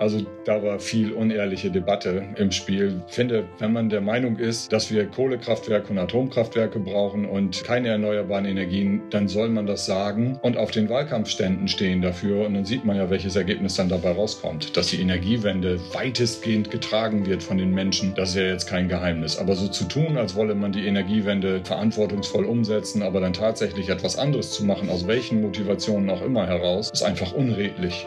Also da war viel unehrliche Debatte im Spiel. Ich finde, wenn man der Meinung ist, dass wir Kohlekraftwerke und Atomkraftwerke brauchen und keine erneuerbaren Energien, dann soll man das sagen und auf den Wahlkampfständen stehen dafür. Und dann sieht man ja, welches Ergebnis dann dabei rauskommt. Dass die Energiewende weitestgehend getragen wird von den Menschen, das ist ja jetzt kein Geheimnis. Aber so zu tun, als wolle man die Energiewende verantwortungsvoll umsetzen, aber dann tatsächlich etwas anderes zu machen, aus welchen Motivationen auch immer heraus, ist einfach unredlich.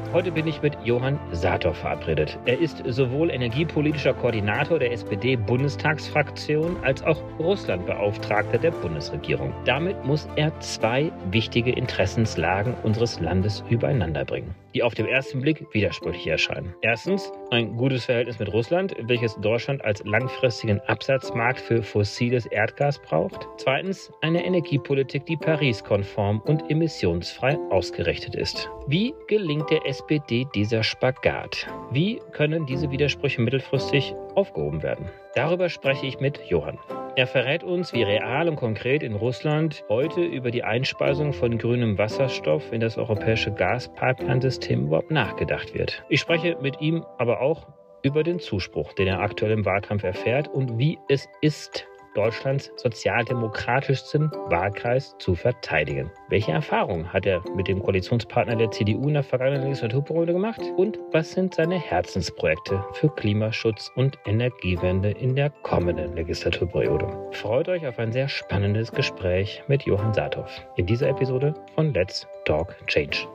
Heute bin ich mit Johann Sator verabredet. Er ist sowohl energiepolitischer Koordinator der SPD-Bundestagsfraktion als auch Russlandbeauftragter der Bundesregierung. Damit muss er zwei wichtige Interessenslagen unseres Landes übereinanderbringen die auf den ersten Blick widersprüchlich erscheinen. Erstens ein gutes Verhältnis mit Russland, welches Deutschland als langfristigen Absatzmarkt für fossiles Erdgas braucht. Zweitens eine Energiepolitik, die Paris-konform und emissionsfrei ausgerichtet ist. Wie gelingt der SPD dieser Spagat? Wie können diese Widersprüche mittelfristig aufgehoben werden? Darüber spreche ich mit Johann. Er verrät uns, wie real und konkret in Russland heute über die Einspeisung von grünem Wasserstoff in das europäische Gaspipeline-System überhaupt nachgedacht wird. Ich spreche mit ihm aber auch über den Zuspruch, den er aktuell im Wahlkampf erfährt und wie es ist, Deutschlands sozialdemokratischsten Wahlkreis zu verteidigen. Welche Erfahrungen hat er mit dem Koalitionspartner der CDU in der vergangenen Legislaturperiode gemacht? Und was sind seine Herzensprojekte für Klimaschutz und Energiewende in der kommenden Legislaturperiode? Freut euch auf ein sehr spannendes Gespräch mit Johann Saathoff in dieser Episode von Let's Talk Change.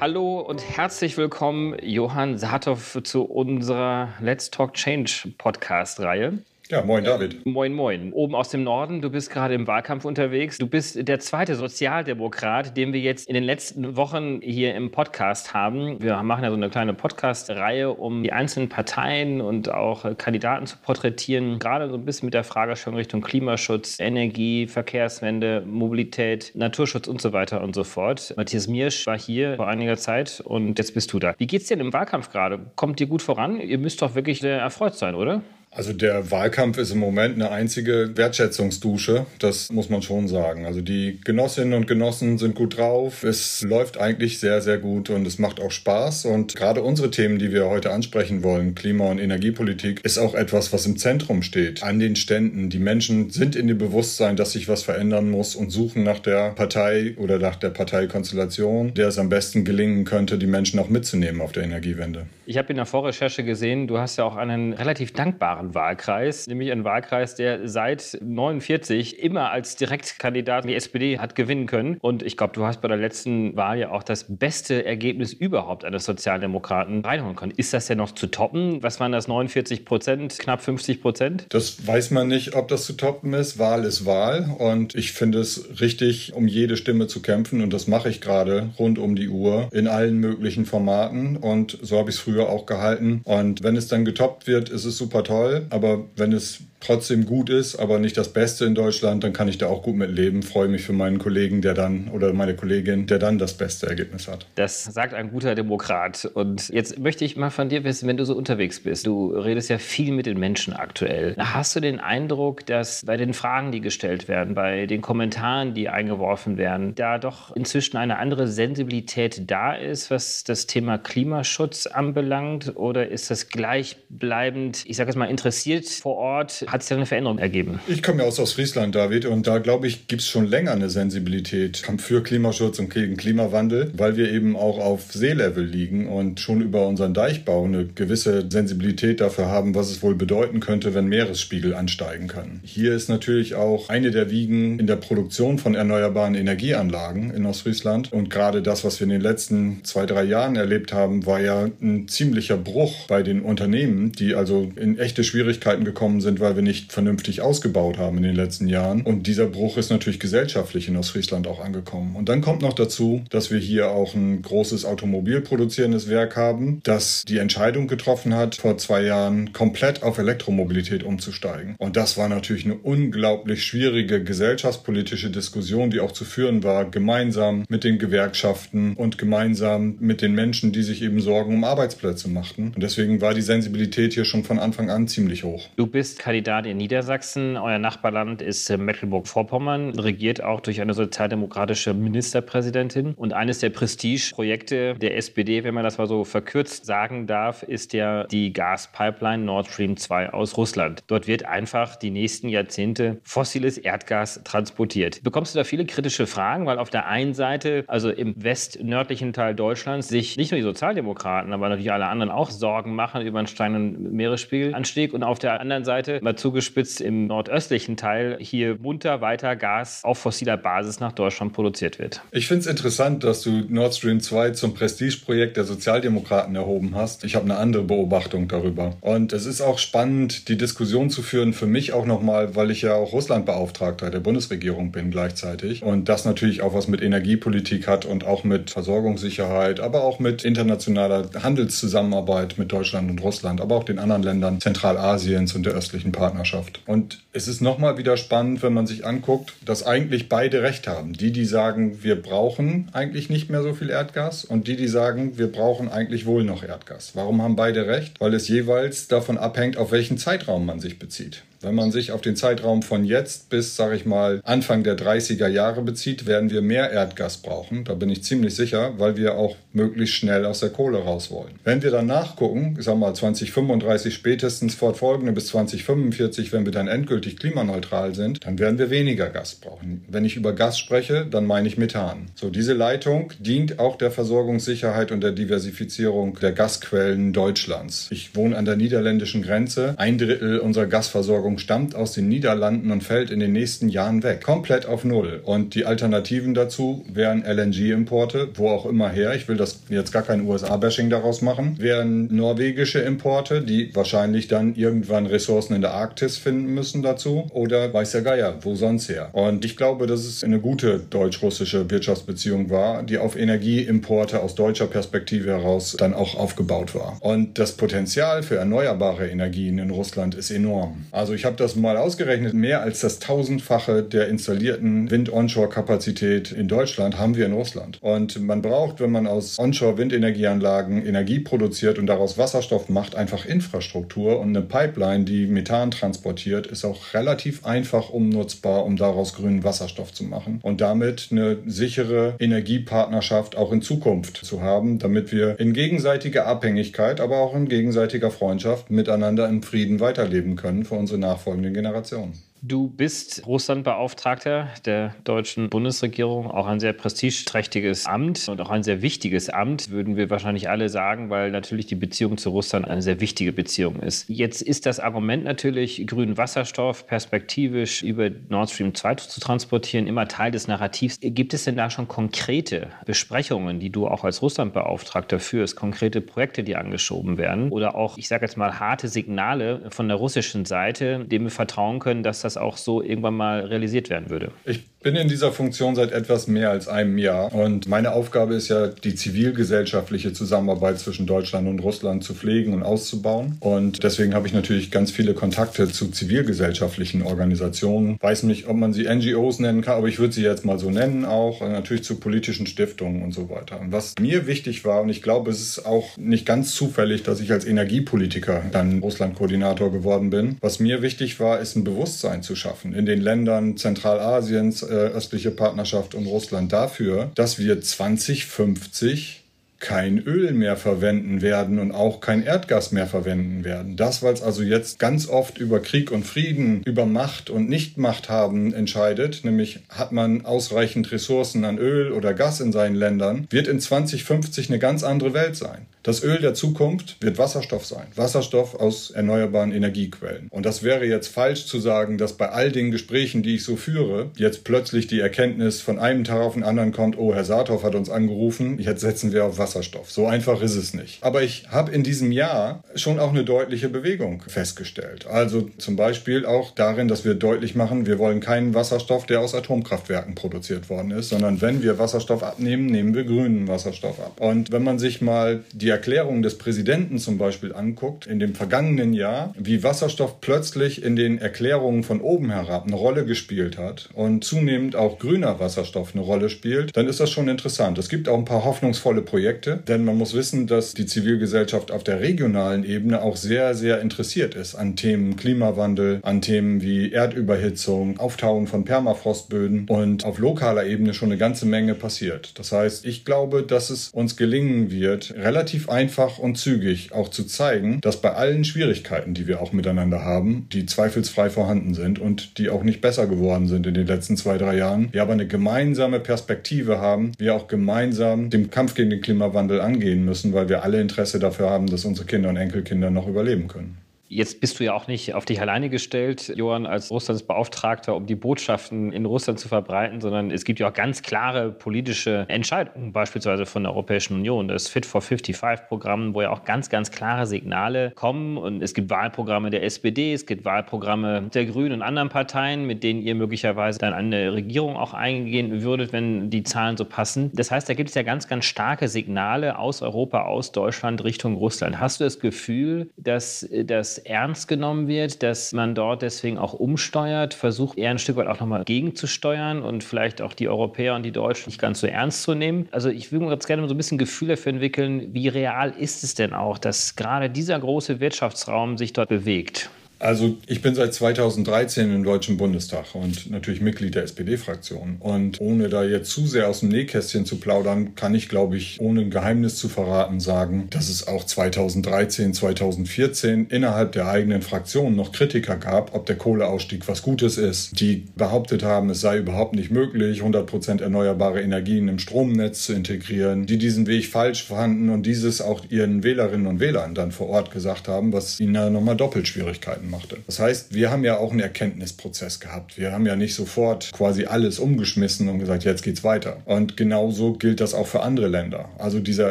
Hallo und herzlich willkommen, Johann Saathoff, zu unserer Let's Talk Change Podcast-Reihe. Ja, moin David. Moin, moin. Oben aus dem Norden, du bist gerade im Wahlkampf unterwegs. Du bist der zweite Sozialdemokrat, den wir jetzt in den letzten Wochen hier im Podcast haben. Wir machen ja so eine kleine Podcast-Reihe, um die einzelnen Parteien und auch Kandidaten zu porträtieren. Gerade so ein bisschen mit der Fragestellung Richtung Klimaschutz, Energie, Verkehrswende, Mobilität, Naturschutz und so weiter und so fort. Matthias Miersch war hier vor einiger Zeit und jetzt bist du da. Wie geht's dir denn im Wahlkampf gerade? Kommt dir gut voran? Ihr müsst doch wirklich sehr erfreut sein, oder? Also der Wahlkampf ist im Moment eine einzige Wertschätzungsdusche, das muss man schon sagen. Also die Genossinnen und Genossen sind gut drauf, es läuft eigentlich sehr, sehr gut und es macht auch Spaß. Und gerade unsere Themen, die wir heute ansprechen wollen, Klima- und Energiepolitik, ist auch etwas, was im Zentrum steht. An den Ständen. Die Menschen sind in dem Bewusstsein, dass sich was verändern muss und suchen nach der Partei oder nach der Parteikonstellation, der es am besten gelingen könnte, die Menschen auch mitzunehmen auf der Energiewende. Ich habe in der Vorrecherche gesehen, du hast ja auch einen relativ dankbaren wunderbaren Wahlkreis, nämlich ein Wahlkreis, der seit 49 immer als Direktkandidat die SPD hat gewinnen können. Und ich glaube, du hast bei der letzten Wahl ja auch das beste Ergebnis überhaupt eines Sozialdemokraten reinholen können. Ist das denn noch zu toppen? Was waren das? 49 Prozent, knapp 50 Prozent? Das weiß man nicht, ob das zu toppen ist. Wahl ist Wahl. Und ich finde es richtig, um jede Stimme zu kämpfen. Und das mache ich gerade rund um die Uhr in allen möglichen Formaten. Und so habe ich es früher auch gehalten. Und wenn es dann getoppt wird, ist es super toll aber wenn es trotzdem gut ist, aber nicht das Beste in Deutschland, dann kann ich da auch gut mit leben. Freue mich für meinen Kollegen, der dann oder meine Kollegin, der dann das beste Ergebnis hat. Das sagt ein guter Demokrat. Und jetzt möchte ich mal von dir wissen, wenn du so unterwegs bist, du redest ja viel mit den Menschen aktuell. Hast du den Eindruck, dass bei den Fragen, die gestellt werden, bei den Kommentaren, die eingeworfen werden, da doch inzwischen eine andere Sensibilität da ist, was das Thema Klimaschutz anbelangt? Oder ist das gleichbleibend, ich sage jetzt mal, interessiert vor Ort? Hat sich da eine Veränderung ergeben? Ich komme ja aus Ostfriesland, David, und da glaube ich, gibt es schon länger eine Sensibilität für Klimaschutz und gegen Klimawandel, weil wir eben auch auf Seelevel liegen und schon über unseren Deichbau eine gewisse Sensibilität dafür haben, was es wohl bedeuten könnte, wenn Meeresspiegel ansteigen können. Hier ist natürlich auch eine der Wiegen in der Produktion von erneuerbaren Energieanlagen in Ostfriesland. Und gerade das, was wir in den letzten zwei, drei Jahren erlebt haben, war ja ein ziemlicher Bruch bei den Unternehmen, die also in echte Schwierigkeiten gekommen sind, weil wir nicht vernünftig ausgebaut haben in den letzten Jahren. Und dieser Bruch ist natürlich gesellschaftlich in Ostfriesland auch angekommen. Und dann kommt noch dazu, dass wir hier auch ein großes automobilproduzierendes Werk haben, das die Entscheidung getroffen hat, vor zwei Jahren komplett auf Elektromobilität umzusteigen. Und das war natürlich eine unglaublich schwierige gesellschaftspolitische Diskussion, die auch zu führen war, gemeinsam mit den Gewerkschaften und gemeinsam mit den Menschen, die sich eben Sorgen um Arbeitsplätze machten. Und deswegen war die Sensibilität hier schon von Anfang an ziemlich hoch. Du bist Kandidat in Niedersachsen. Euer Nachbarland ist äh, Mecklenburg-Vorpommern, regiert auch durch eine sozialdemokratische Ministerpräsidentin. Und eines der Prestigeprojekte der SPD, wenn man das mal so verkürzt sagen darf, ist ja die Gaspipeline Nord Stream 2 aus Russland. Dort wird einfach die nächsten Jahrzehnte fossiles Erdgas transportiert. Bekommst du da viele kritische Fragen? Weil auf der einen Seite, also im westnördlichen Teil Deutschlands, sich nicht nur die Sozialdemokraten, aber natürlich alle anderen auch Sorgen machen über einen steigenden Meeresspiegelanstieg und auf der anderen Seite, zugespitzt im nordöstlichen Teil, hier munter weiter Gas auf fossiler Basis nach Deutschland produziert wird. Ich finde es interessant, dass du Nord Stream 2 zum Prestigeprojekt der Sozialdemokraten erhoben hast. Ich habe eine andere Beobachtung darüber. Und es ist auch spannend, die Diskussion zu führen, für mich auch nochmal, weil ich ja auch Russlandbeauftragter der Bundesregierung bin gleichzeitig. Und das natürlich auch was mit Energiepolitik hat und auch mit Versorgungssicherheit, aber auch mit internationaler Handelszusammenarbeit mit Deutschland und Russland, aber auch den anderen Ländern Zentralasiens und der östlichen Partnerschaft. Und es ist nochmal wieder spannend, wenn man sich anguckt, dass eigentlich beide recht haben. Die, die sagen, wir brauchen eigentlich nicht mehr so viel Erdgas und die, die sagen, wir brauchen eigentlich wohl noch Erdgas. Warum haben beide recht? Weil es jeweils davon abhängt, auf welchen Zeitraum man sich bezieht. Wenn man sich auf den Zeitraum von jetzt bis, sage ich mal, Anfang der 30er Jahre bezieht, werden wir mehr Erdgas brauchen. Da bin ich ziemlich sicher, weil wir auch möglichst schnell aus der Kohle raus wollen. Wenn wir dann nachgucken, ich sag mal 2035 spätestens fortfolgende bis 2045, wenn wir dann endgültig klimaneutral sind, dann werden wir weniger Gas brauchen. Wenn ich über Gas spreche, dann meine ich Methan. So, diese Leitung dient auch der Versorgungssicherheit und der Diversifizierung der Gasquellen Deutschlands. Ich wohne an der niederländischen Grenze. Ein Drittel unserer Gasversorgung Versorgung stammt aus den Niederlanden und fällt in den nächsten Jahren weg. Komplett auf Null. Und die Alternativen dazu wären LNG-Importe, wo auch immer her. Ich will das jetzt gar kein USA-Bashing daraus machen. Wären norwegische Importe, die wahrscheinlich dann irgendwann Ressourcen in der Arktis finden müssen dazu. Oder weiß der Geier, wo sonst her. Und ich glaube, dass es eine gute deutsch-russische Wirtschaftsbeziehung war, die auf Energieimporte aus deutscher Perspektive heraus dann auch aufgebaut war. Und das Potenzial für erneuerbare Energien in Russland ist enorm. Also ich habe das mal ausgerechnet, mehr als das tausendfache der installierten Wind-Onshore-Kapazität in Deutschland haben wir in Russland. Und man braucht, wenn man aus Onshore-Windenergieanlagen Energie produziert und daraus Wasserstoff macht, einfach Infrastruktur und eine Pipeline, die Methan transportiert, ist auch relativ einfach umnutzbar, um daraus grünen Wasserstoff zu machen und damit eine sichere Energiepartnerschaft auch in Zukunft zu haben, damit wir in gegenseitiger Abhängigkeit, aber auch in gegenseitiger Freundschaft miteinander im Frieden weiterleben können für unsere nachfolgenden Generationen. Du bist Russlandbeauftragter der deutschen Bundesregierung, auch ein sehr prestigeträchtiges Amt und auch ein sehr wichtiges Amt, würden wir wahrscheinlich alle sagen, weil natürlich die Beziehung zu Russland eine sehr wichtige Beziehung ist. Jetzt ist das Argument natürlich, grünen Wasserstoff perspektivisch über Nord Stream 2 zu transportieren, immer Teil des Narrativs. Gibt es denn da schon konkrete Besprechungen, die du auch als Russlandbeauftragter führst, konkrete Projekte, die angeschoben werden oder auch, ich sage jetzt mal, harte Signale von der russischen Seite, dem wir vertrauen können, dass das auch so irgendwann mal realisiert werden würde? Ich bin in dieser Funktion seit etwas mehr als einem Jahr und meine Aufgabe ist ja, die zivilgesellschaftliche Zusammenarbeit zwischen Deutschland und Russland zu pflegen und auszubauen. Und deswegen habe ich natürlich ganz viele Kontakte zu zivilgesellschaftlichen Organisationen. Weiß nicht, ob man sie NGOs nennen kann, aber ich würde sie jetzt mal so nennen auch. Und natürlich zu politischen Stiftungen und so weiter. Und was mir wichtig war, und ich glaube, es ist auch nicht ganz zufällig, dass ich als Energiepolitiker dann Russland-Koordinator geworden bin. Was mir wichtig war, ist ein Bewusstsein zu schaffen in den Ländern Zentralasiens, äh, östliche Partnerschaft und Russland dafür, dass wir 2050 kein Öl mehr verwenden werden und auch kein Erdgas mehr verwenden werden. Das, weil es also jetzt ganz oft über Krieg und Frieden, über Macht und Nichtmacht haben entscheidet, nämlich hat man ausreichend Ressourcen an Öl oder Gas in seinen Ländern, wird in 2050 eine ganz andere Welt sein. Das Öl der Zukunft wird Wasserstoff sein. Wasserstoff aus erneuerbaren Energiequellen. Und das wäre jetzt falsch zu sagen, dass bei all den Gesprächen, die ich so führe, jetzt plötzlich die Erkenntnis von einem Tag auf den anderen kommt, oh, Herr Saathoff hat uns angerufen, jetzt setzen wir auf Wasserstoff. So einfach ist es nicht. Aber ich habe in diesem Jahr schon auch eine deutliche Bewegung festgestellt. Also zum Beispiel auch darin, dass wir deutlich machen, wir wollen keinen Wasserstoff, der aus Atomkraftwerken produziert worden ist, sondern wenn wir Wasserstoff abnehmen, nehmen wir grünen Wasserstoff ab. Und wenn man sich mal die Erklärung des Präsidenten zum Beispiel anguckt, in dem vergangenen Jahr, wie Wasserstoff plötzlich in den Erklärungen von oben herab eine Rolle gespielt hat und zunehmend auch grüner Wasserstoff eine Rolle spielt, dann ist das schon interessant. Es gibt auch ein paar hoffnungsvolle Projekte, denn man muss wissen, dass die Zivilgesellschaft auf der regionalen Ebene auch sehr, sehr interessiert ist an Themen Klimawandel, an Themen wie Erdüberhitzung, Auftauen von Permafrostböden und auf lokaler Ebene schon eine ganze Menge passiert. Das heißt, ich glaube, dass es uns gelingen wird, relativ einfach und zügig auch zu zeigen, dass bei allen Schwierigkeiten, die wir auch miteinander haben, die zweifelsfrei vorhanden sind und die auch nicht besser geworden sind in den letzten zwei, drei Jahren, wir aber eine gemeinsame Perspektive haben, wir auch gemeinsam den Kampf gegen den Klimawandel angehen müssen, weil wir alle Interesse dafür haben, dass unsere Kinder und Enkelkinder noch überleben können. Jetzt bist du ja auch nicht auf dich alleine gestellt, Johann, als Russlands Beauftragter, um die Botschaften in Russland zu verbreiten, sondern es gibt ja auch ganz klare politische Entscheidungen, beispielsweise von der Europäischen Union. Das Fit for 55-Programm, wo ja auch ganz, ganz klare Signale kommen. Und es gibt Wahlprogramme der SPD, es gibt Wahlprogramme der Grünen und anderen Parteien, mit denen ihr möglicherweise dann eine Regierung auch eingehen würdet, wenn die Zahlen so passen. Das heißt, da gibt es ja ganz, ganz starke Signale aus Europa, aus Deutschland Richtung Russland. Hast du das Gefühl, dass das ernst genommen wird, dass man dort deswegen auch umsteuert, versucht eher ein Stück weit auch nochmal gegenzusteuern und vielleicht auch die Europäer und die Deutschen nicht ganz so ernst zu nehmen. Also ich würde ganz gerne so ein bisschen Gefühl dafür entwickeln, wie real ist es denn auch, dass gerade dieser große Wirtschaftsraum sich dort bewegt? Also ich bin seit 2013 im Deutschen Bundestag und natürlich Mitglied der SPD-Fraktion. Und ohne da jetzt zu sehr aus dem Nähkästchen zu plaudern, kann ich, glaube ich, ohne ein Geheimnis zu verraten, sagen, dass es auch 2013, 2014 innerhalb der eigenen Fraktion noch Kritiker gab, ob der Kohleausstieg was Gutes ist, die behauptet haben, es sei überhaupt nicht möglich, 100 Prozent erneuerbare Energien im Stromnetz zu integrieren, die diesen Weg falsch fanden und dieses auch ihren Wählerinnen und Wählern dann vor Ort gesagt haben, was ihnen ja nochmal doppelt Schwierigkeiten machte. Das heißt, wir haben ja auch einen Erkenntnisprozess gehabt. Wir haben ja nicht sofort quasi alles umgeschmissen und gesagt, jetzt geht's weiter. Und genauso gilt das auch für andere Länder. Also dieser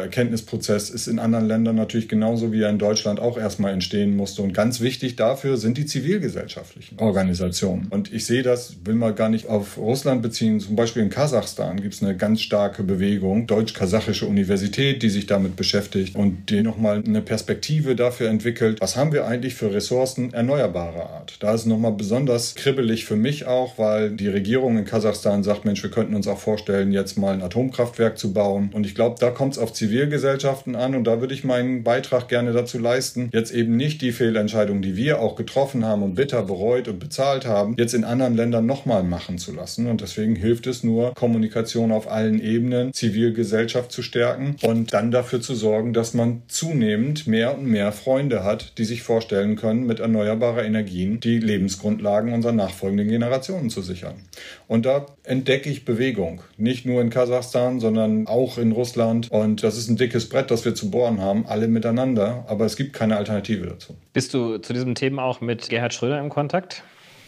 Erkenntnisprozess ist in anderen Ländern natürlich genauso wie er in Deutschland auch erstmal entstehen musste. Und ganz wichtig dafür sind die zivilgesellschaftlichen Organisationen. Und ich sehe das, will mal gar nicht auf Russland beziehen. Zum Beispiel in Kasachstan gibt es eine ganz starke Bewegung, deutsch-kasachische Universität, die sich damit beschäftigt und die nochmal eine Perspektive dafür entwickelt, was haben wir eigentlich für Ressourcen erneuerbarer Art. Da ist es nochmal besonders kribbelig für mich auch, weil die Regierung in Kasachstan sagt, Mensch, wir könnten uns auch vorstellen, jetzt mal ein Atomkraftwerk zu bauen. Und ich glaube, da kommt es auf Zivilgesellschaften an und da würde ich meinen Beitrag gerne dazu leisten, jetzt eben nicht die Fehlentscheidung, die wir auch getroffen haben und bitter bereut und bezahlt haben, jetzt in anderen Ländern nochmal machen zu lassen. Und deswegen hilft es nur, Kommunikation auf allen Ebenen, Zivilgesellschaft zu stärken und dann dafür zu sorgen, dass man zunehmend mehr und mehr Freunde hat, die sich vorstellen können, mit erneuerbaren erneuerbarer Energien die Lebensgrundlagen unserer nachfolgenden Generationen zu sichern. Und da entdecke ich Bewegung. Nicht nur in Kasachstan, sondern auch in Russland. Und das ist ein dickes Brett, das wir zu bohren haben, alle miteinander. Aber es gibt keine Alternative dazu. Bist du zu diesem Thema auch mit Gerhard Schröder im Kontakt?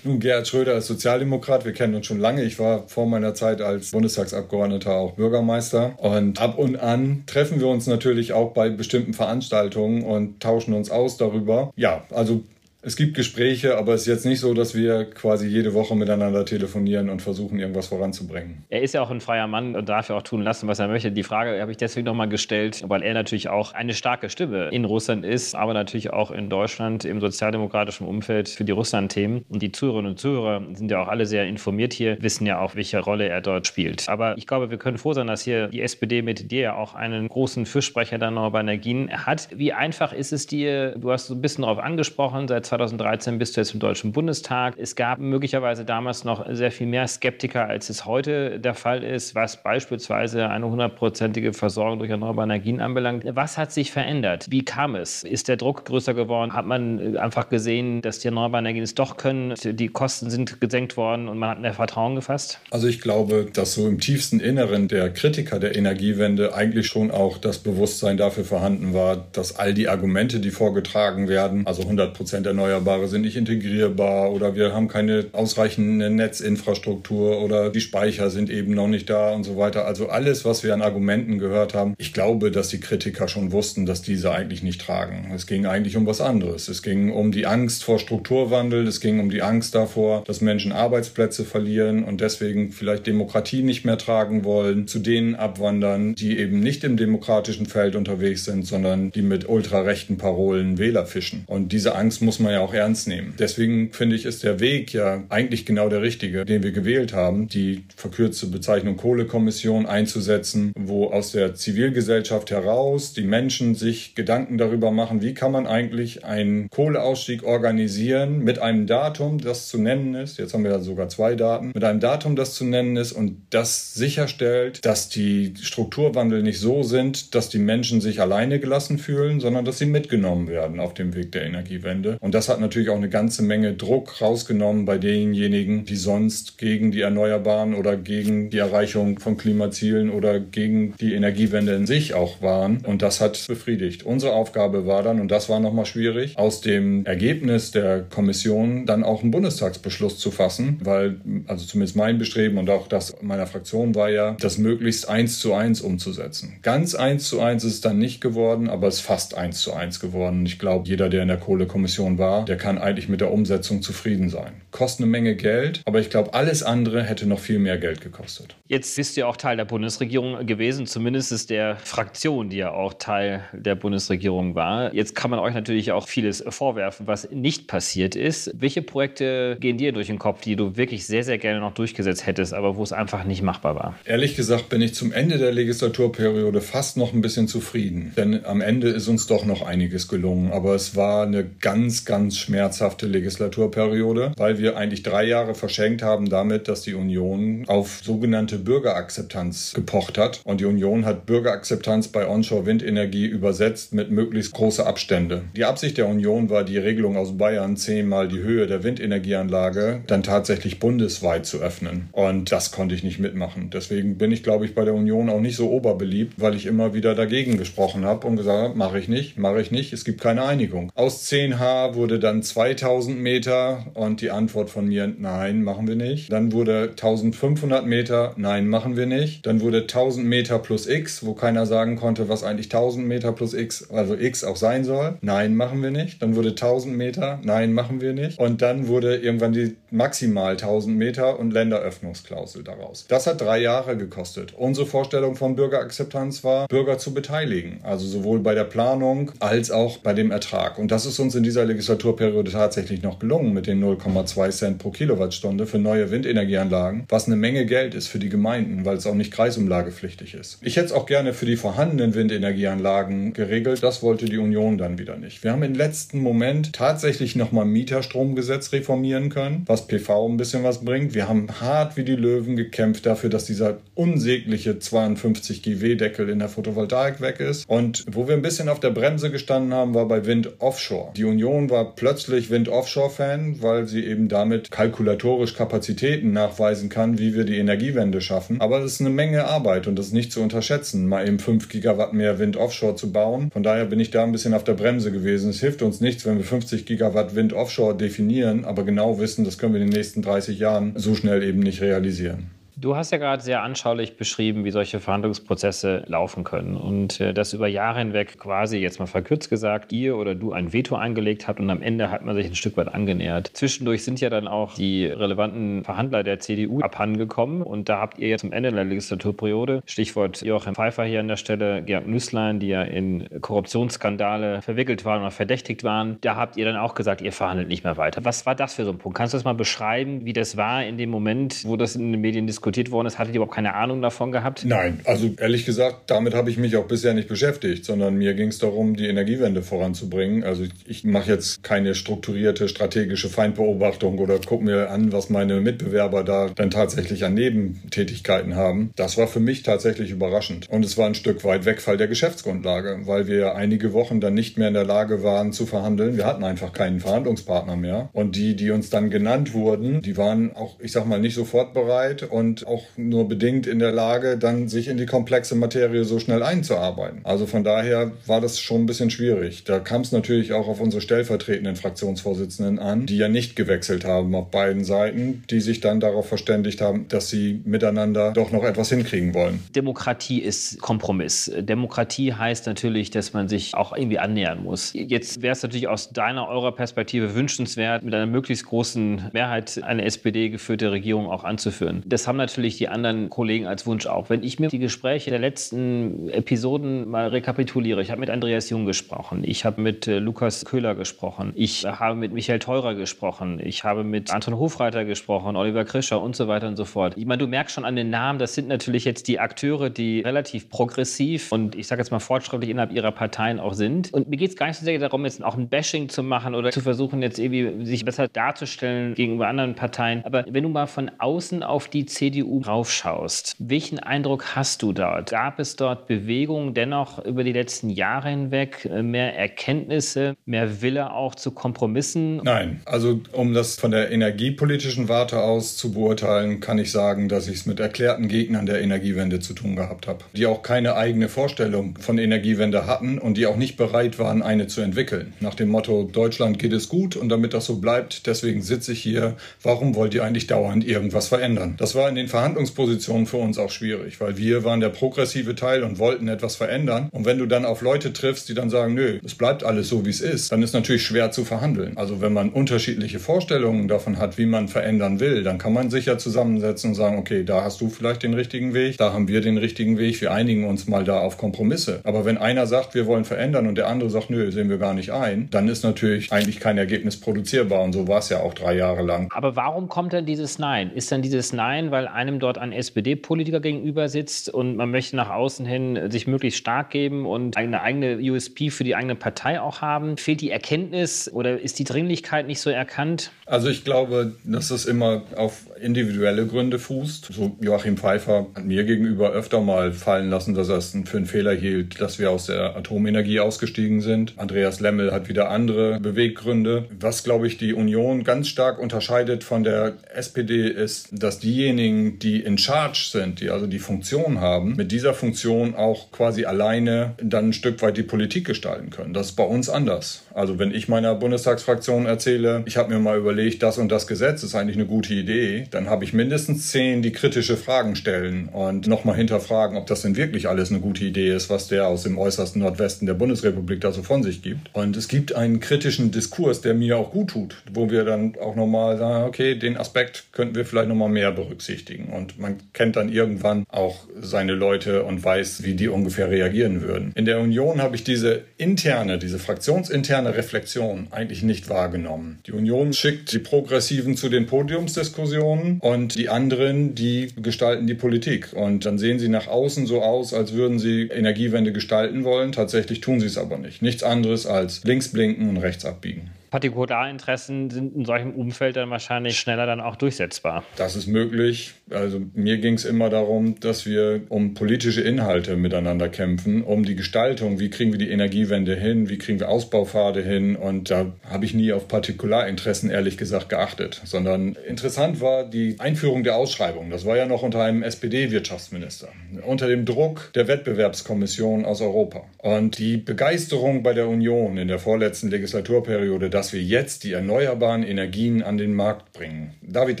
Nun, Gerhard Schröder ist Sozialdemokrat. Wir kennen uns schon lange. Ich war vor meiner Zeit als Bundestagsabgeordneter auch Bürgermeister. Und ab und an treffen wir uns natürlich auch bei bestimmten Veranstaltungen und tauschen uns aus darüber. Ja, also es gibt Gespräche, aber es ist jetzt nicht so, dass wir quasi jede Woche miteinander telefonieren und versuchen, irgendwas voranzubringen. Er ist ja auch ein freier Mann und darf ja auch tun lassen, was er möchte. Die Frage habe ich deswegen nochmal gestellt, weil er natürlich auch eine starke Stimme in Russland ist, aber natürlich auch in Deutschland im sozialdemokratischen Umfeld für die Russland-Themen. Und die Zuhörerinnen und Zuhörer sind ja auch alle sehr informiert hier, wissen ja auch, welche Rolle er dort spielt. Aber ich glaube, wir können froh sein, dass hier die SPD mit dir ja auch einen großen Fürsprecher noch bei Energien hat. Wie einfach ist es dir, du hast so ein bisschen darauf angesprochen, seit 2013 bis jetzt im Deutschen Bundestag. Es gab möglicherweise damals noch sehr viel mehr Skeptiker, als es heute der Fall ist, was beispielsweise eine hundertprozentige Versorgung durch erneuerbare Energien anbelangt. Was hat sich verändert? Wie kam es? Ist der Druck größer geworden? Hat man einfach gesehen, dass die erneuerbaren Energien es doch können? Die Kosten sind gesenkt worden und man hat mehr Vertrauen gefasst? Also ich glaube, dass so im tiefsten Inneren der Kritiker der Energiewende eigentlich schon auch das Bewusstsein dafür vorhanden war, dass all die Argumente, die vorgetragen werden, also 100 Prozent Erneuerbare sind nicht integrierbar oder wir haben keine ausreichende Netzinfrastruktur oder die Speicher sind eben noch nicht da und so weiter. Also alles, was wir an Argumenten gehört haben, ich glaube, dass die Kritiker schon wussten, dass diese eigentlich nicht tragen. Es ging eigentlich um was anderes. Es ging um die Angst vor Strukturwandel, es ging um die Angst davor, dass Menschen Arbeitsplätze verlieren und deswegen vielleicht Demokratie nicht mehr tragen wollen, zu denen abwandern, die eben nicht im demokratischen Feld unterwegs sind, sondern die mit ultrarechten Parolen Wähler fischen. Und diese Angst muss man ja auch ernst nehmen. Deswegen finde ich, ist der Weg ja eigentlich genau der richtige, den wir gewählt haben, die verkürzte Bezeichnung Kohlekommission einzusetzen, wo aus der Zivilgesellschaft heraus die Menschen sich Gedanken darüber machen, wie kann man eigentlich einen Kohleausstieg organisieren mit einem Datum, das zu nennen ist. Jetzt haben wir ja sogar zwei Daten. Mit einem Datum, das zu nennen ist und das sicherstellt, dass die Strukturwandel nicht so sind, dass die Menschen sich alleine gelassen fühlen, sondern dass sie mitgenommen werden auf dem Weg der Energiewende. Und das hat natürlich auch eine ganze Menge Druck rausgenommen bei denjenigen, die sonst gegen die Erneuerbaren oder gegen die Erreichung von Klimazielen oder gegen die Energiewende in sich auch waren. Und das hat befriedigt. Unsere Aufgabe war dann, und das war nochmal schwierig, aus dem Ergebnis der Kommission dann auch einen Bundestagsbeschluss zu fassen, weil, also zumindest mein Bestreben und auch das meiner Fraktion war ja, das möglichst eins zu eins umzusetzen. Ganz eins zu eins ist es dann nicht geworden, aber es ist fast eins zu eins geworden. Ich glaube, jeder, der in der Kohlekommission war, der kann eigentlich mit der Umsetzung zufrieden sein. Kostet eine Menge Geld, aber ich glaube, alles andere hätte noch viel mehr Geld gekostet. Jetzt bist du ja auch Teil der Bundesregierung gewesen, zumindest der Fraktion, die ja auch Teil der Bundesregierung war. Jetzt kann man euch natürlich auch vieles vorwerfen, was nicht passiert ist. Welche Projekte gehen dir durch den Kopf, die du wirklich sehr, sehr gerne noch durchgesetzt hättest, aber wo es einfach nicht machbar war? Ehrlich gesagt bin ich zum Ende der Legislaturperiode fast noch ein bisschen zufrieden. Denn am Ende ist uns doch noch einiges gelungen. Aber es war eine ganz, ganz schmerzhafte Legislaturperiode, weil wir eigentlich drei Jahre verschenkt haben damit, dass die Union auf sogenannte Bürgerakzeptanz gepocht hat. Und die Union hat Bürgerakzeptanz bei Onshore-Windenergie übersetzt mit möglichst große Abstände. Die Absicht der Union war, die Regelung aus Bayern zehnmal die Höhe der Windenergieanlage dann tatsächlich bundesweit zu öffnen. Und das konnte ich nicht mitmachen. Deswegen bin ich, glaube ich, bei der Union auch nicht so oberbeliebt, weil ich immer wieder dagegen gesprochen habe und gesagt habe, mache ich nicht, mache ich nicht, es gibt keine Einigung. Aus 10H wurde dann 2000 Meter und die Antwort von mir, nein, machen wir nicht. Dann wurde 1500 Meter, nein, machen wir nicht. Dann wurde 1000 Meter plus X, wo keiner sagen konnte, was eigentlich 1000 Meter plus X, also X auch sein soll. Nein, machen wir nicht. Dann wurde 1000 Meter, nein, machen wir nicht. Und dann wurde irgendwann die maximal 1000 Meter und Länderöffnungsklausel daraus. Das hat drei Jahre gekostet. Unsere Vorstellung von Bürgerakzeptanz war, Bürger zu beteiligen. Also sowohl bei der Planung als auch bei dem Ertrag. Und das ist uns in dieser Legislaturperiode tatsächlich noch gelungen mit den 0,2 Cent pro Kilowattstunde für neue Windenergieanlagen, was eine Menge Geld ist für die Gemeinden, weil es auch nicht kreisumlagepflichtig ist. Ich hätte es auch gerne für die vorhandenen Windenergieanlagen geregelt. Das wollte die Union dann wieder nicht. Wir haben im letzten Moment tatsächlich nochmal Mieterstromgesetz reformieren können, was PV ein bisschen was bringt. Wir haben hart wie die Löwen gekämpft dafür, dass dieser unsägliche 52 GW-Deckel in der Photovoltaik weg ist. Und wo wir ein bisschen auf der Bremse gestanden haben, war bei Wind Offshore. Die Union war plötzlich Wind Offshore-Fan, weil sie eben damit kalkulatorisch Kapazitäten nachweisen kann, wie wir die Energiewende schaffen. Aber das ist eine Menge Arbeit und das ist nicht zu unterschätzen, mal eben 5 Gigawatt mehr Wind Offshore zu bauen. Von daher bin ich da ein bisschen auf der Bremse gewesen. Es hilft uns nichts, wenn wir 50 Gigawatt Wind Offshore definieren, aber genau wissen, das können wir in den nächsten 30 Jahren so schnell eben nicht realisieren. Du hast ja gerade sehr anschaulich beschrieben, wie solche Verhandlungsprozesse laufen können und äh, dass über Jahre hinweg quasi, jetzt mal verkürzt gesagt, ihr oder du ein Veto eingelegt habt und am Ende hat man sich ein Stück weit angenähert. Zwischendurch sind ja dann auch die relevanten Verhandler der CDU abhandengekommen und da habt ihr jetzt am Ende der Legislaturperiode, Stichwort Joachim Pfeiffer hier an der Stelle, Georg Nüßlein, die ja in Korruptionsskandale verwickelt waren oder verdächtigt waren, da habt ihr dann auch gesagt, ihr verhandelt nicht mehr weiter. Was war das für so ein Punkt? Kannst du das mal beschreiben, wie das war in dem Moment, wo das in den Medien diskutiert diskutiert worden ist, hattet ihr überhaupt keine Ahnung davon gehabt? Nein, also ehrlich gesagt, damit habe ich mich auch bisher nicht beschäftigt, sondern mir ging es darum, die Energiewende voranzubringen. Also ich, mache jetzt keine strukturierte strategische Feindbeobachtung oder gucke mir an, was meine Mitbewerber da dann tatsächlich an Nebentätigkeiten haben. Das war für mich tatsächlich überraschend. Und es war ein Stück weit Wegfall der Geschäftsgrundlage, weil wir einige Wochen dann nicht mehr in der Lage waren zu verhandeln. Wir hatten einfach keinen Verhandlungspartner mehr. Und die, die uns dann genannt wurden, die waren auch, ich sag mal, nicht sofort bereit und auch nur bedingt in der Lage, dann sich in die komplexe Materie so schnell einzuarbeiten. Also von daher war das schon ein bisschen schwierig. Da kam es natürlich auch auf unsere stellvertretenden Fraktionsvorsitzenden an, die ja nicht gewechselt haben auf beiden Seiten, die sich dann darauf verständigt haben, dass sie miteinander doch noch etwas hinkriegen wollen. Demokratie ist Kompromiss. Demokratie heißt natürlich, dass man sich auch irgendwie annähern muss. Jetzt wäre es natürlich aus deiner, eurer Perspektive wünschenswert, mit einer möglichst großen Mehrheit eine SPD-geführte Regierung auch anzuführen. Das haben natürlich die anderen Kollegen als Wunsch auch. Wenn ich mir die Gespräche der letzten Episoden mal rekapituliere, ich habe mit Andreas Jung gesprochen, ich habe mit äh, Lukas Köhler gesprochen, ich habe mit Michael Theurer gesprochen, ich habe mit Anton Hofreiter gesprochen, Oliver Krischer und so weiter und so fort. Ich meine, du merkst schon an den Namen, das sind natürlich jetzt die Akteure, die relativ progressiv und ich sage jetzt mal fortschrittlich innerhalb ihrer Parteien auch sind. Und mir geht es gar nicht so sehr darum, jetzt auch ein Bashing zu machen oder zu versuchen, jetzt irgendwie sich besser darzustellen gegenüber anderen Parteien. Aber wenn du mal von außen auf die CDU raufschaust, welchen Eindruck hast du dort? Gab es dort Bewegungen dennoch über die letzten Jahre hinweg, äh, mehr Erkenntnisse, mehr Wille auch zu Kompromissen? Nein, also um das von der energiepolitischen Warte aus zu beurteilen, kann ich sagen, dass ich es mit erklärten Gegnern der Energiewende zu tun gehabt habe, die auch keine eigene Vorstellung von Energiewende hatten und die auch nicht bereit waren, eine zu entwickeln. Nach dem Motto, Deutschland geht es gut und damit das so bleibt, deswegen sitze ich hier, warum wollt ihr eigentlich dauernd irgendwas verändern? Das war in den Verhandlungspositionen für uns auch schwierig, weil wir waren der progressive Teil und wollten etwas verändern. Und wenn du dann auf Leute triffst, die dann sagen, nö, es bleibt alles so, wie es ist, dann ist natürlich schwer zu verhandeln. Also wenn man unterschiedliche Vorstellungen davon hat, wie man verändern will, dann kann man sich ja zusammensetzen und sagen, okay, da hast du vielleicht den richtigen Weg, da haben wir den richtigen Weg, wir einigen uns mal da auf Kompromisse. Aber wenn einer sagt, wir wollen verändern und der andere sagt, nö, sehen wir gar nicht ein, dann ist natürlich eigentlich kein Ergebnis produzierbar. Und so war es ja auch drei Jahre lang. Aber warum kommt denn dieses Nein? Ist denn dieses Nein, weil einem dort ein SPD-Politiker gegenüber sitzt und man möchte nach außen hin sich möglichst stark geben und eine eigene USP für die eigene Partei auch haben? Fehlt die Erkenntnis oder ist die Dringlichkeit nicht so erkannt? Also ich glaube, dass es immer auf individuelle Gründe fußt. So Joachim Pfeiffer hat mir gegenüber öfter mal fallen lassen, dass er es für einen Fehler hielt, dass wir aus der Atomenergie ausgestiegen sind. Andreas Lemmel hat wieder andere Beweggründe. Was, glaube ich, die Union ganz stark unterscheidet von der SPD ist, dass diejenigen, die in Charge sind, die also die Funktion haben, mit dieser Funktion auch quasi alleine dann ein Stück weit die Politik gestalten können. Das ist bei uns anders. Also wenn ich meiner Bundestagsfraktion erzähle, ich habe mir mal überlegt, das und das Gesetz ist eigentlich eine gute Idee, dann habe ich mindestens zehn, die kritische Fragen stellen und nochmal hinterfragen, ob das denn wirklich alles eine gute Idee ist, was der aus dem äußersten Nordwesten der Bundesrepublik da so von sich gibt. Und es gibt einen kritischen Diskurs, der mir auch gut tut, wo wir dann auch nochmal sagen, okay, den Aspekt könnten wir vielleicht nochmal mehr berücksichtigen. Und man kennt dann irgendwann auch seine Leute und weiß, wie die ungefähr reagieren würden. In der Union habe ich diese interne, diese fraktionsinterne Reflexion eigentlich nicht wahrgenommen. Die Union schickt die Progressiven zu den Podiumsdiskussionen und die anderen, die gestalten die Politik. Und dann sehen sie nach außen so aus, als würden sie Energiewende gestalten wollen. Tatsächlich tun sie es aber nicht. Nichts anderes als links blinken und rechts abbiegen. Partikularinteressen sind in solchem Umfeld dann wahrscheinlich schneller dann auch durchsetzbar. Das ist möglich. Also mir ging es immer darum, dass wir um politische Inhalte miteinander kämpfen, um die Gestaltung, wie kriegen wir die Energiewende hin, wie kriegen wir Ausbaupfade hin. Und da habe ich nie auf Partikularinteressen ehrlich gesagt geachtet, sondern interessant war die Einführung der Ausschreibung. Das war ja noch unter einem SPD-Wirtschaftsminister, unter dem Druck der Wettbewerbskommission aus Europa. Und die Begeisterung bei der Union in der vorletzten Legislaturperiode, dass wir jetzt die erneuerbaren Energien an den Markt bringen. David,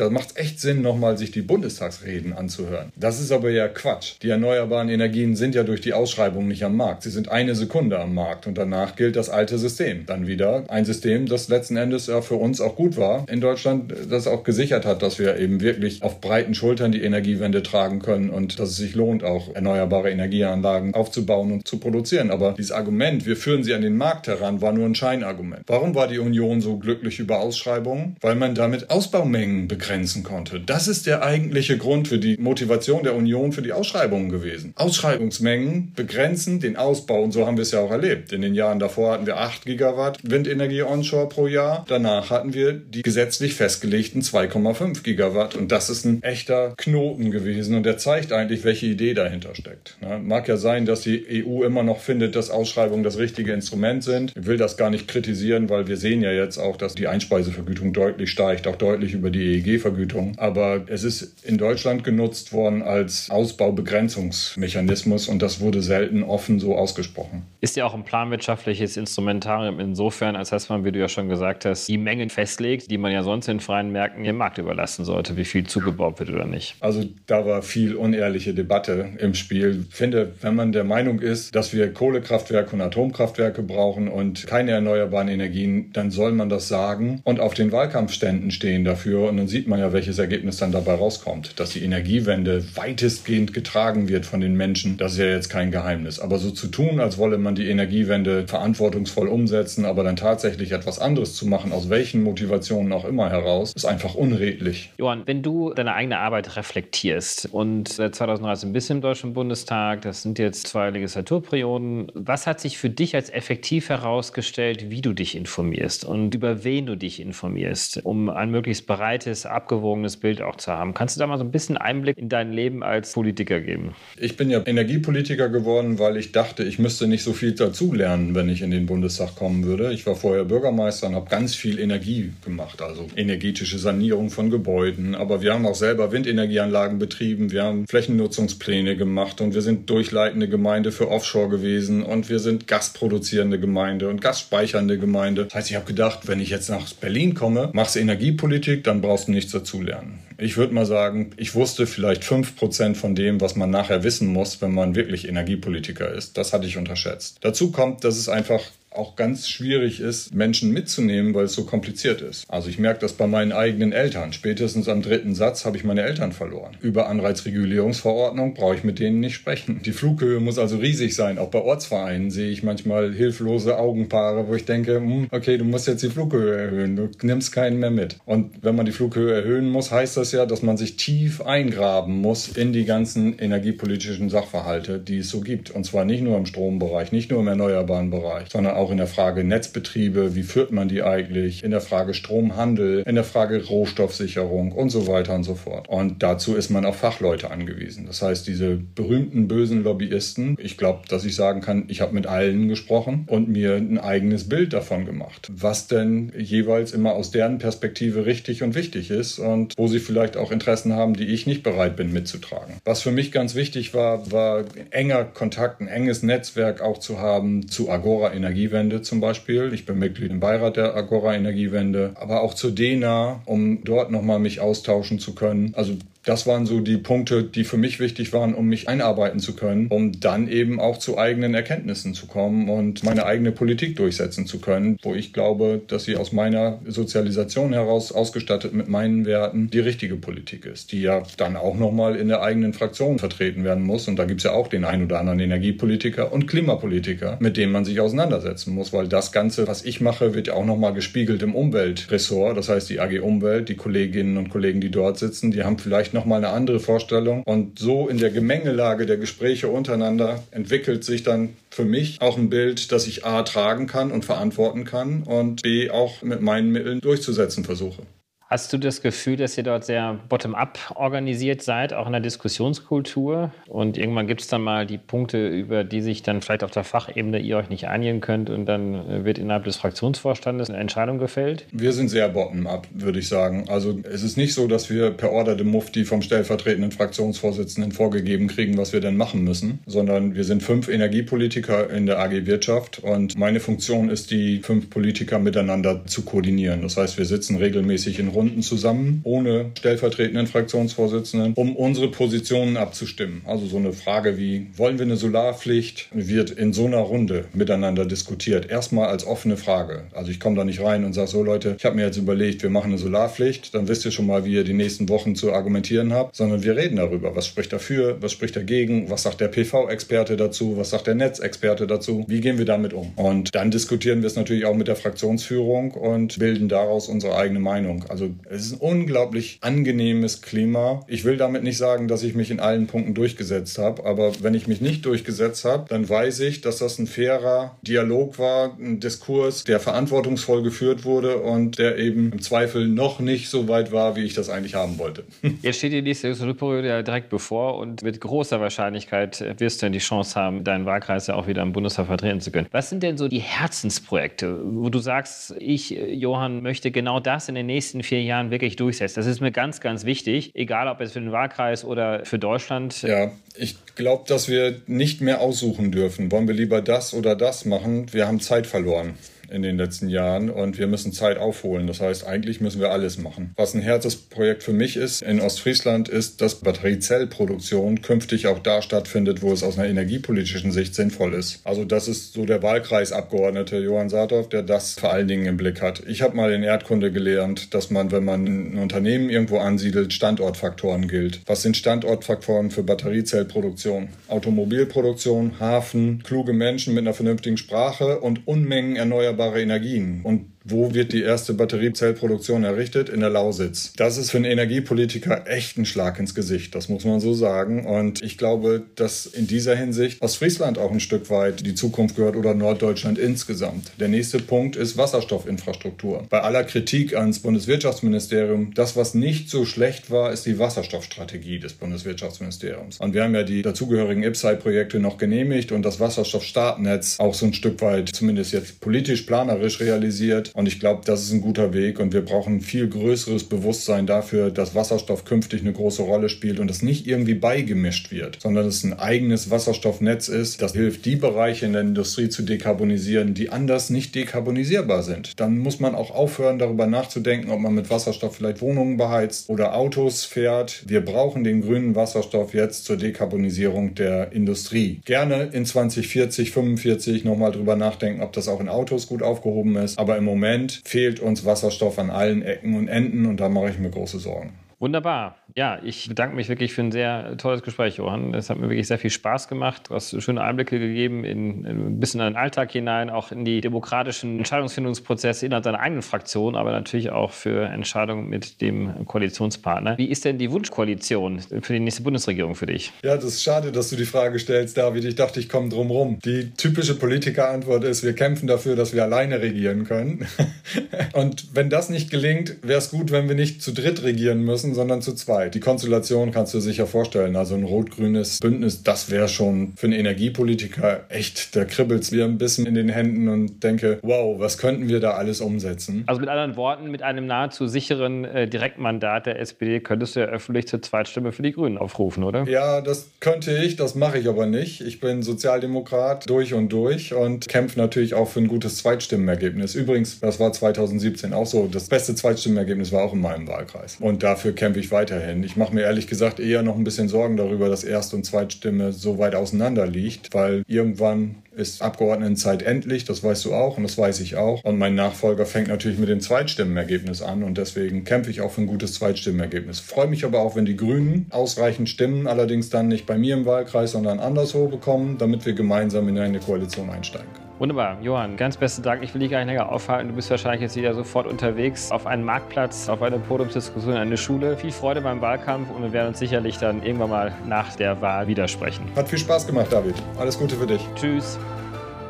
da macht es echt Sinn, nochmal sich die Bundestagsreden anzuhören. Das ist aber ja Quatsch. Die erneuerbaren Energien sind ja durch die Ausschreibung nicht am Markt. Sie sind eine Sekunde am Markt und danach gilt das alte System. Dann wieder ein System, das letzten Endes ja für uns auch gut war in Deutschland, das auch gesichert hat, dass wir eben wirklich auf breiten Schultern die Energiewende tragen können und dass es sich lohnt, auch erneuerbare Energieanlagen aufzubauen und zu produzieren. Aber dieses Argument, wir führen sie an den Markt heran, war nur ein Scheinargument. Warum war die Union so glücklich über Ausschreibungen? Weil man damit Ausbaumengen begrenzen konnte. Das ist der eigentliche Grund für die Motivation der Union für die Ausschreibungen gewesen. Ausschreibungsmengen begrenzen den Ausbau und so haben wir es ja auch erlebt. In den Jahren davor hatten wir 8 Gigawatt Windenergie onshore pro Jahr. Danach hatten wir die gesetzlich festgelegten 2,5 Gigawatt und das ist ein echter Knoten gewesen und der zeigt eigentlich, welche Idee dahinter steckt. Mag ja sein, dass die EU immer noch findet, dass Ausschreibungen das richtige Instrument sind. Ich will das gar nicht kritisieren, weil wir sehen ja jetzt auch, dass die Einspeisevergütung deutlich steigt, auch deutlich über die EEG-Vergütung. Aber es ist in Deutschland genutzt worden als Ausbaubegrenzungsmechanismus und das wurde selten offen so ausgesprochen. Ist ja auch ein planwirtschaftliches Instrumentarium insofern, als dass man, wie du ja schon gesagt hast, die Mengen festlegt, die man ja sonst in freien Märkten dem Markt überlassen sollte, wie viel zugebaut wird oder nicht. Also da war viel unehrliche Debatte im Spiel. Ich finde, wenn man der Meinung ist, dass wir Kohlekraftwerke und Atomkraftwerke brauchen und keine erneuerbaren Energien, dann soll man das sagen und auf den Wahlkampfständen stehen dafür. Und dann sieht man ja, welches Ergebnis dann dabei rauskommt. Dass die Energiewende weitestgehend getragen wird von den Menschen, das ist ja jetzt kein Geheimnis. Aber so zu tun, als wolle man die Energiewende verantwortungsvoll umsetzen, aber dann tatsächlich etwas anderes zu machen, aus welchen Motivationen auch immer heraus, ist einfach unredlich. Johann, wenn du deine eigene Arbeit reflektierst und seit 2013 bist du im Deutschen Bundestag, das sind jetzt zwei Legislaturperioden, was hat sich für dich als effektiv herausgestellt, wie du dich informierst und über wen du dich informierst, um ein möglichst breites, abgewogenes Bild auch zu haben? Kannst du da mal so ein bisschen Einblick in dein Leben als Politiker geben? Ich bin ja Energiepolitiker geworden, weil ich dachte, ich müsste nicht so viel dazulernen, wenn ich in den Bundestag kommen würde. Ich war vorher Bürgermeister und habe ganz viel Energie gemacht, also energetische Sanierung von Gebäuden. Aber wir haben auch selber Windenergieanlagen betrieben, wir haben Flächennutzungspläne gemacht und wir sind durchleitende Gemeinde für Offshore gewesen und wir sind gasproduzierende Gemeinde und gasspeichernde Gemeinde. Das heißt, ich habe gedacht, wenn ich jetzt nach Berlin komme, machst Energiepolitik, dann brauchst du nichts dazulernen. Ich würde mal sagen, ich wusste vielleicht fünf Prozent von dem, was man nachher wissen muss, wenn man wirklich Energiepolitiker ist. Das hatte ich unterschätzt. Dazu kommt, dass es einfach auch ganz schwierig ist, Menschen mitzunehmen, weil es so kompliziert ist. Also ich merke das bei meinen eigenen Eltern. Spätestens am dritten Satz habe ich meine Eltern verloren. Über Anreizregulierungsverordnung brauche ich mit denen nicht sprechen. Die Flughöhe muss also riesig sein. Auch bei Ortsvereinen sehe ich manchmal hilflose Augenpaare, wo ich denke, hm, okay, du musst jetzt die Flughöhe erhöhen, du nimmst keinen mehr mit. Und wenn man die Flughöhe erhöhen muss, heißt das ja, dass man sich tief eingraben muss in die ganzen energiepolitischen Sachverhalte, die es so gibt. Und zwar nicht nur im Strombereich, nicht nur im erneuerbaren Bereich, sondern auch auch in der Frage Netzbetriebe, wie führt man die eigentlich, in der Frage Stromhandel, in der Frage Rohstoffsicherung und so weiter und so fort. Und dazu ist man auf Fachleute angewiesen. Das heißt, diese berühmten bösen Lobbyisten, ich glaube, dass ich sagen kann, ich habe mit allen gesprochen und mir ein eigenes Bild davon gemacht, was denn jeweils immer aus deren Perspektive richtig und wichtig ist und wo sie vielleicht auch Interessen haben, die ich nicht bereit bin mitzutragen. Was für mich ganz wichtig war, war enger Kontakt, ein enges Netzwerk auch zu haben zu Agora Energiewende Energiewende zum Beispiel. Ich bin Mitglied im Beirat der Agora Energiewende, aber auch zur DENA, um dort nochmal mich austauschen zu können. Also das waren so die Punkte, die für mich wichtig waren, um mich einarbeiten zu können, um dann eben auch zu eigenen Erkenntnissen zu kommen und meine eigene Politik durchsetzen zu können, wo ich glaube, dass sie aus meiner Sozialisation heraus ausgestattet mit meinen Werten die richtige Politik ist, die ja dann auch nochmal in der eigenen Fraktion vertreten werden muss. Und da gibt es ja auch den ein oder anderen Energiepolitiker und Klimapolitiker, mit denen man sich auseinandersetzen muss, weil das Ganze, was ich mache, wird ja auch nochmal gespiegelt im Umweltressort. Das heißt, die AG Umwelt, die Kolleginnen und Kollegen, die dort sitzen, die haben vielleicht nochmal eine andere Vorstellung. Und so in der Gemengelage der Gespräche untereinander entwickelt sich dann für mich auch ein Bild, das ich A tragen kann und verantworten kann und B auch mit meinen Mitteln durchzusetzen versuche. Hast du das Gefühl, dass ihr dort sehr bottom-up organisiert seid, auch in der Diskussionskultur? Und irgendwann gibt es dann mal die Punkte, über die sich dann vielleicht auf der Fachebene ihr euch nicht einigen könnt und dann äh, wird innerhalb des Fraktionsvorstandes eine Entscheidung gefällt? Wir sind sehr bottom-up, würde ich sagen. Also es ist nicht so, dass wir per Order de Mufti vom stellvertretenden Fraktionsvorsitzenden vorgegeben kriegen, was wir denn machen müssen, sondern wir sind fünf Energiepolitiker in der AG Wirtschaft und meine Funktion ist, die fünf Politiker miteinander zu koordinieren. Das heißt, wir sitzen regelmäßig in Runden zusammen, ohne stellvertretenden Fraktionsvorsitzenden, um unsere Positionen abzustimmen. Also so eine Frage wie, wollen wir eine Solarpflicht, wird in so einer Runde miteinander diskutiert. Erstmal als offene Frage. Also ich komme da nicht rein und sage so, Leute, ich habe mir jetzt überlegt, wir machen eine Solarpflicht, dann wisst ihr schon mal, wie ihr die nächsten Wochen zu argumentieren habt, sondern wir reden darüber, was spricht dafür, was spricht dagegen, was sagt der PV-Experte dazu, was sagt der Netzexperte dazu, wie gehen wir damit um. Und dann diskutieren wir es natürlich auch mit der Fraktionsführung und bilden daraus unsere eigene Meinung. Also Es ist ein unglaublich angenehmes Klima. Ich will damit nicht sagen, dass ich mich in allen Punkten durchgesetzt habe, aber wenn ich mich nicht durchgesetzt habe, dann weiß ich, dass das ein fairer Dialog war, ein Diskurs, der verantwortungsvoll geführt wurde und der eben im Zweifel noch nicht so weit war, wie ich das eigentlich haben wollte. Jetzt steht die nächste Legislaturperiode ja direkt bevor und mit großer Wahrscheinlichkeit wirst du dann die Chance haben, deinen Wahlkreis ja auch wieder im Bundestag vertreten zu können. Was sind denn so die Herzensprojekte, wo du sagst, ich, Johann, möchte genau das in den nächsten vier Jahren wirklich durchsetzen? Das ist mir ganz, ganz wichtig, egal ob es für den Wahlkreis oder für Deutschland. Ja, ich glaube, dass wir nicht mehr aussuchen dürfen. Wollen wir lieber das oder das machen? Wir haben Zeit verloren in den letzten Jahren und wir müssen Zeit aufholen. Das heißt, eigentlich müssen wir alles machen. Was ein Herzensprojekt für mich ist in Ostfriesland, ist, dass Batteriezellproduktion künftig auch da stattfindet, wo es aus einer energiepolitischen Sicht sinnvoll ist. Also das ist so der Wahlkreisabgeordnete Johann Saathoff, der das vor allen Dingen im Blick hat. Ich habe mal in Erdkunde gelernt, dass man, wenn man ein Unternehmen irgendwo ansiedelt, Standortfaktoren gilt. Was sind Standortfaktoren für Batteriezellproduktion? Automobilproduktion, Hafen, kluge Menschen mit einer vernünftigen Sprache und Unmengen erneuerbarer erneuerbare Energien. Und wo wird die erste Batteriezellproduktion errichtet? In der Lausitz. Das ist für einen Energiepolitiker echt ein Schlag ins Gesicht, das muss man so sagen. Und ich glaube, dass in dieser Hinsicht Ostfriesland auch ein Stück weit die Zukunft gehört oder Norddeutschland insgesamt. Der nächste Punkt ist Wasserstoffinfrastruktur. Bei aller Kritik ans Bundeswirtschaftsministerium, das, was nicht so schlecht war, ist die Wasserstoffstrategie des Bundeswirtschaftsministeriums. Und wir haben ja die dazugehörigen IPSAI-Projekte noch genehmigt und das Wasserstoffstartnetz auch so ein Stück weit, zumindest jetzt politisch planerisch realisiert. Und ich glaube, das ist ein guter Weg und wir brauchen viel größeres Bewusstsein dafür, dass Wasserstoff künftig eine große Rolle spielt und es nicht irgendwie beigemischt wird, sondern es ein eigenes Wasserstoffnetz ist, das hilft, die Bereiche in der Industrie zu dekarbonisieren, die anders nicht dekarbonisierbar sind. Dann muss man auch aufhören, darüber nachzudenken, ob man mit Wasserstoff vielleicht Wohnungen beheizt oder Autos fährt. Wir brauchen den grünen Wasserstoff jetzt zur Dekarbonisierung der Industrie. Gerne in 2040, 45 nochmal drüber nachdenken, ob das auch in Autos gut aufgehoben ist. Aber im Moment Moment fehlt uns Wasserstoff an allen Ecken und Enden und da mache ich mir große Sorgen. Wunderbar. Ja, ich bedanke mich wirklich für ein sehr tolles Gespräch, Johann. Es hat mir wirklich sehr viel Spaß gemacht. Du hast schöne Einblicke gegeben in, in ein bisschen in den Alltag hinein, auch in die demokratischen Entscheidungsfindungsprozesse innerhalb deiner eigenen Fraktion, aber natürlich auch für Entscheidungen mit dem Koalitionspartner. Wie ist denn die Wunschkoalition für die nächste Bundesregierung für dich? Ja, das ist schade, dass du die Frage stellst, David. Ich dachte, ich komme drum rum. Die typische Politikerantwort ist, wir kämpfen dafür, dass wir alleine regieren können. Und wenn das nicht gelingt, wäre es gut, wenn wir nicht zu dritt regieren müssen, sondern zu zweit. Die Konstellation kannst du dir sicher vorstellen. Also ein rot-grünes Bündnis, das wäre schon für einen Energiepolitiker echt, da kribbelt es mir ein bisschen in den Händen und denke, wow, was könnten wir da alles umsetzen? Also mit anderen Worten, mit einem nahezu sicheren äh, Direktmandat der SPD könntest du ja öffentlich zur Zweitstimme für die Grünen aufrufen, oder? Ja, das könnte ich, das mache ich aber nicht. Ich bin Sozialdemokrat durch und durch und kämpfe natürlich auch für ein gutes Zweitstimmenergebnis. Übrigens, das war 2017 auch so. Das beste Zweitstimmenergebnis war auch in meinem Wahlkreis. Und dafür kämpfe ich weiterhin. Ich mache mir ehrlich gesagt eher noch ein bisschen Sorgen darüber, dass Erst- und Zweitstimme so weit auseinander liegt, weil irgendwann ist Abgeordnetenzeit endlich, das weißt du auch und das weiß ich auch. Und mein Nachfolger fängt natürlich mit dem Zweitstimmenergebnis an und deswegen kämpfe ich auch für ein gutes Zweitstimmenergebnis. Freue mich aber auch, wenn die Grünen ausreichend Stimmen, allerdings dann nicht bei mir im Wahlkreis, sondern anderswo bekommen, damit wir gemeinsam in eine Koalition einsteigen können. Wunderbar. Johann, ganz besten Dank. Ich will dich gar nicht länger aufhalten. Du bist wahrscheinlich jetzt wieder sofort unterwegs auf einen Marktplatz, auf eine Podiumsdiskussion, eine Schule. Viel Freude beim Wahlkampf und wir werden uns sicherlich dann irgendwann mal nach der Wahl widersprechen. Hat viel Spaß gemacht, David. Alles Gute für dich. Tschüss.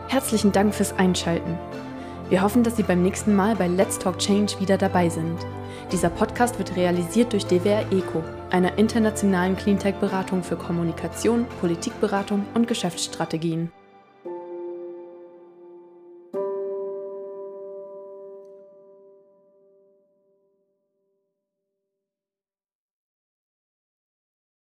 Herzlichen Dank fürs Einschalten. Wir hoffen, dass Sie beim nächsten Mal bei Let's Talk Change wieder dabei sind. Dieser Podcast wird realisiert durch DWR ECO, einer internationalen Cleantech-Beratung für Kommunikation, Politikberatung und Geschäftsstrategien.